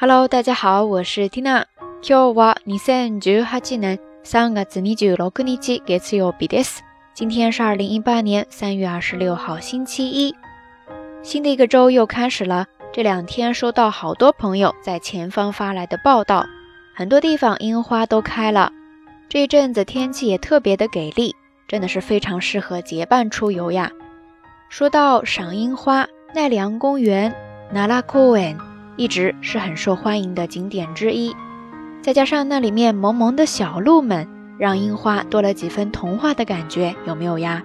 Hello，大家好，我是 Tina。今日は二千十八年三月二十六日月曜日です。今天是二零一八年三月二十六号，星期一。新的一个周又开始了。这两天收到好多朋友在前方发来的报道，很多地方樱花都开了。这一阵子天气也特别的给力，真的是非常适合结伴出游呀。说到赏樱花，奈良公园 （Nara Koen） 一直是很受欢迎的景点之一。再加上那里面萌萌的小鹿们，让樱花多了几分童话的感觉，有没有呀？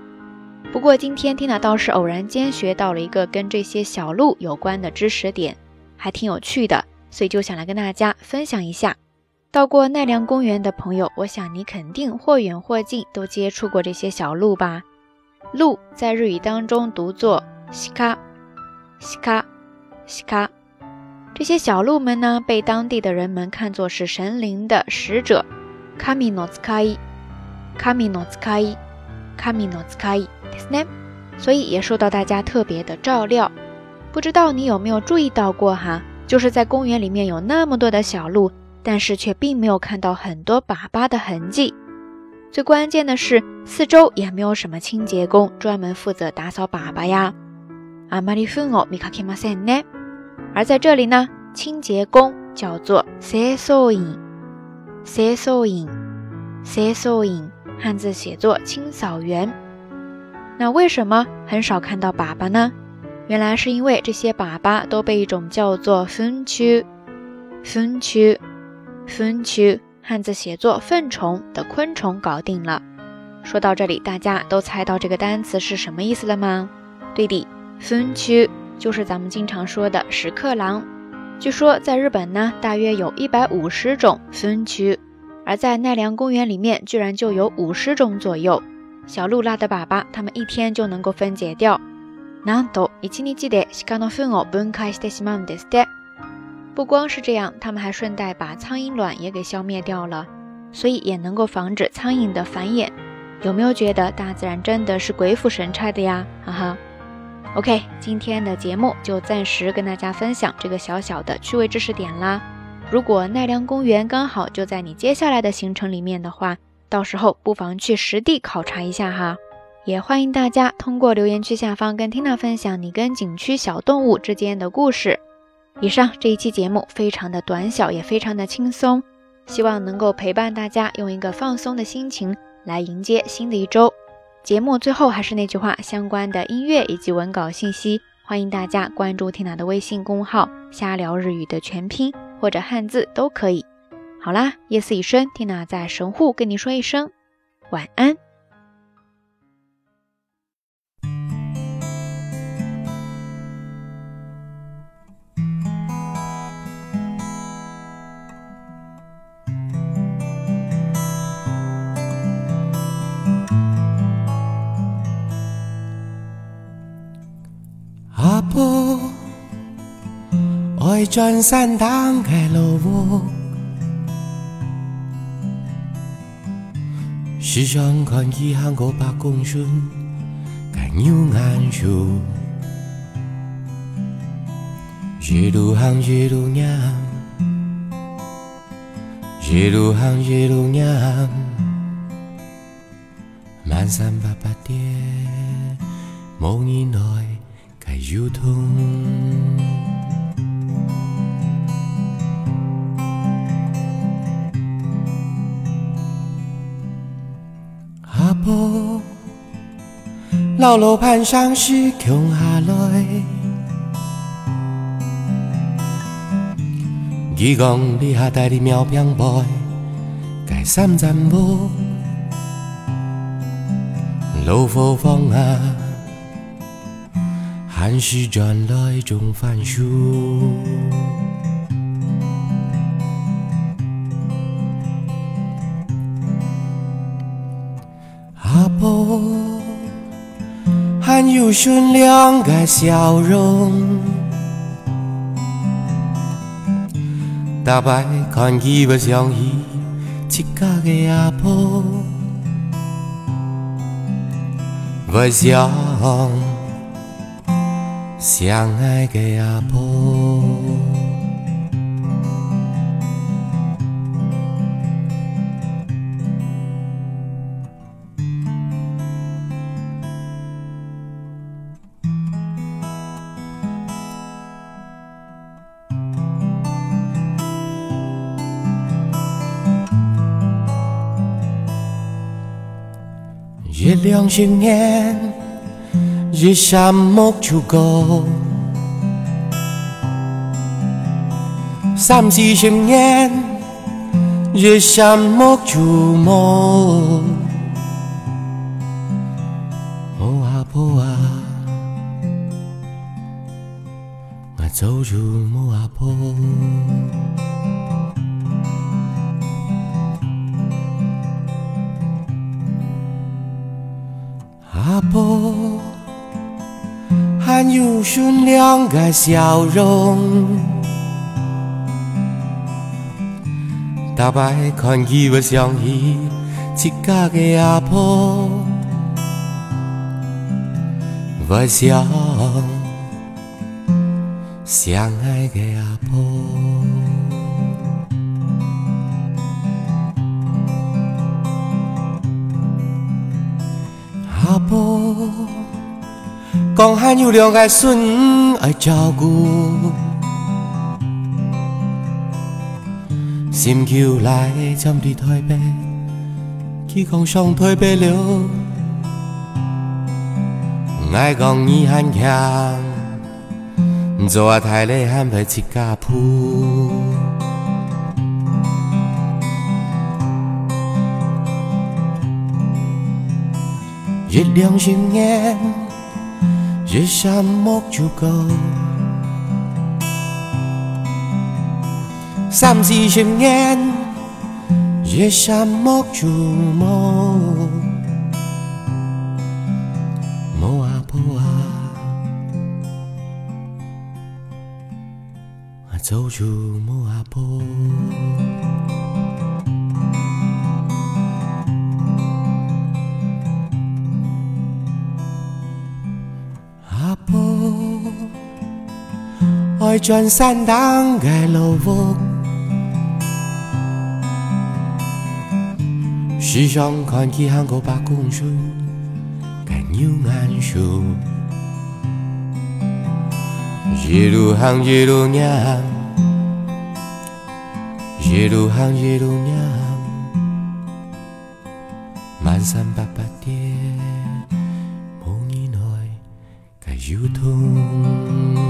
不过今天 Tina 倒是偶然间学到了一个跟这些小鹿有关的知识点，还挺有趣的，所以就想来跟大家分享一下。到过奈良公园的朋友，我想你肯定或远或近都接触过这些小鹿吧？鹿在日语当中读作西卡，西卡，西卡。这些小鹿们呢，被当地的人们看作是神灵的使者，卡米诺斯卡伊，卡米诺斯卡伊，卡米诺斯卡伊，所以也受到大家特别的照料。不知道你有没有注意到过哈？就是在公园里面有那么多的小鹿，但是却并没有看到很多粑粑的痕迹。最关键的是，四周也没有什么清洁工专门负责打扫粑粑呀。あまり糞を見かけませんね。 而在这里呢，清洁工叫做清掃員，清掃員，清掃員，汉字写作清扫员。那为什么很少看到粑粑呢？原来是因为这些粑粑都被一种叫做粪蛆、粪蛆、粪蛆，汉字写作粪虫的昆虫搞定了。说到这里，大家都猜到这个单词是什么意思了吗？对的，粪蛆。就是咱们经常说的屎壳郎。据说在日本呢，大约有一百五十种分区，而在奈良公园里面，居然就有五十种左右。小鹿拉的粑粑，它们一天就能够分解掉。なんと一日で鹿の糞を分解してしまうんです。不光是这样，它们还顺带把苍蝇卵也给消灭掉了，所以也能够防止苍蝇的繁衍。有没有觉得大自然真的是鬼斧神差的呀？哈哈。 OK，今天的节目就暂时跟大家分享这个小小的趣味知识点啦。如果奈良公园刚好就在你接下来的行程里面的话，到时候不妨去实地考察一下哈。也欢迎大家通过留言区下方跟 Tina 分享你跟景区小动物之间的故事。以上这一期节目非常的短小，也非常的轻松，希望能够陪伴大家用一个放松的心情来迎接新的一周。节目最后还是那句话，相关的音乐以及文稿信息，欢迎大家关注缇娜的微信公号“瞎聊日语”的全拼或者汉字都可以。好啦，夜色已深缇娜在神户跟你说一声晚安。爱转山打开路，时常看见韩国八公孙，该牛眼熟，一路行一路念，一路行一路念，满山八八蝶，梦里来该有老路盘上是穷下来，伊讲你下带你苗边背，该三站步，路风风啊，还是转来种番薯。还有善良的笑容，大摆看伊不像伊一家的阿婆，不像相爱的阿婆。月亮十年，日山木就高；三四十年，日山木就木。木啊木啊，我走入木啊木。阿婆，还有顺两个笑容。大摆看起我相依一家的阿婆，我想相爱的阿婆。阿婆讲还有两个孙爱照顾，心求来参伫台北，去讲上台北了，爱讲你很强，做台里喊配七家铺。月亮十年，日山木就高；三四十年，日山木就木。木啊木啊，走出木啊木。爱转山当个路屋，时常看见韩国把公主个牛眼树，一路行一路念，一路行一路念，满山八八点，梦以内个油桶。